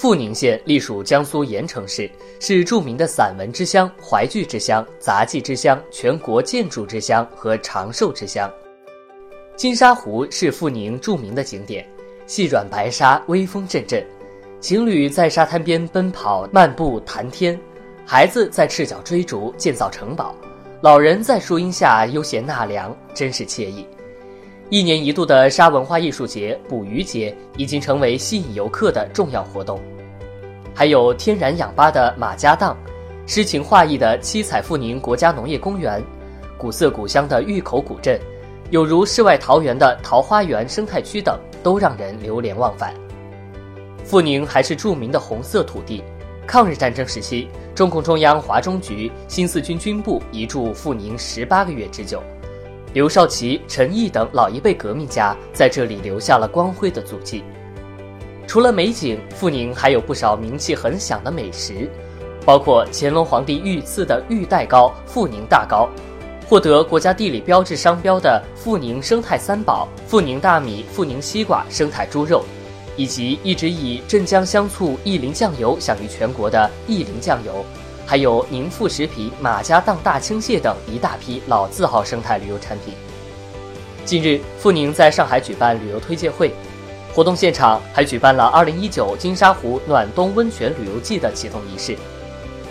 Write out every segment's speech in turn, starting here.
阜宁县隶属江苏盐城市，是著名的散文之乡、淮剧之乡、杂技之乡、全国建筑之乡和长寿之乡。金沙湖是阜宁著名的景点，细软白沙，微风阵阵，情侣在沙滩边奔跑、漫步、谈天，孩子在赤脚追逐、建造城堡，老人在树荫下悠闲纳凉，真是惬意。一年一度的沙文化艺术节——捕鱼节，已经成为吸引游客的重要活动。还有天然氧吧的马家荡，诗情画意的七彩富宁国家农业公园，古色古香的峪口古镇，有如世外桃源的桃花源生态区等，都让人流连忘返。阜宁还是著名的红色土地。抗日战争时期，中共中央华中局、新四军军部移驻阜宁十八个月之久。刘少奇、陈毅等老一辈革命家在这里留下了光辉的足迹。除了美景，阜宁还有不少名气很响的美食，包括乾隆皇帝御赐的玉带糕——阜宁大糕，获得国家地理标志商标的阜宁生态三宝——阜宁大米、阜宁西瓜、生态猪肉，以及一直以镇江香醋意林酱油享誉全国的意林酱油。还有宁富食品、马家荡大青蟹等一大批老字号生态旅游产品。近日，富宁在上海举办旅游推介会，活动现场还举办了2019金沙湖暖冬温泉旅游季的启动仪式。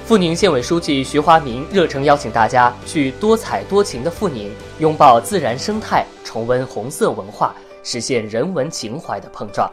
富宁县委书记徐华明热诚邀请大家去多彩多情的富宁，拥抱自然生态，重温红色文化，实现人文情怀的碰撞。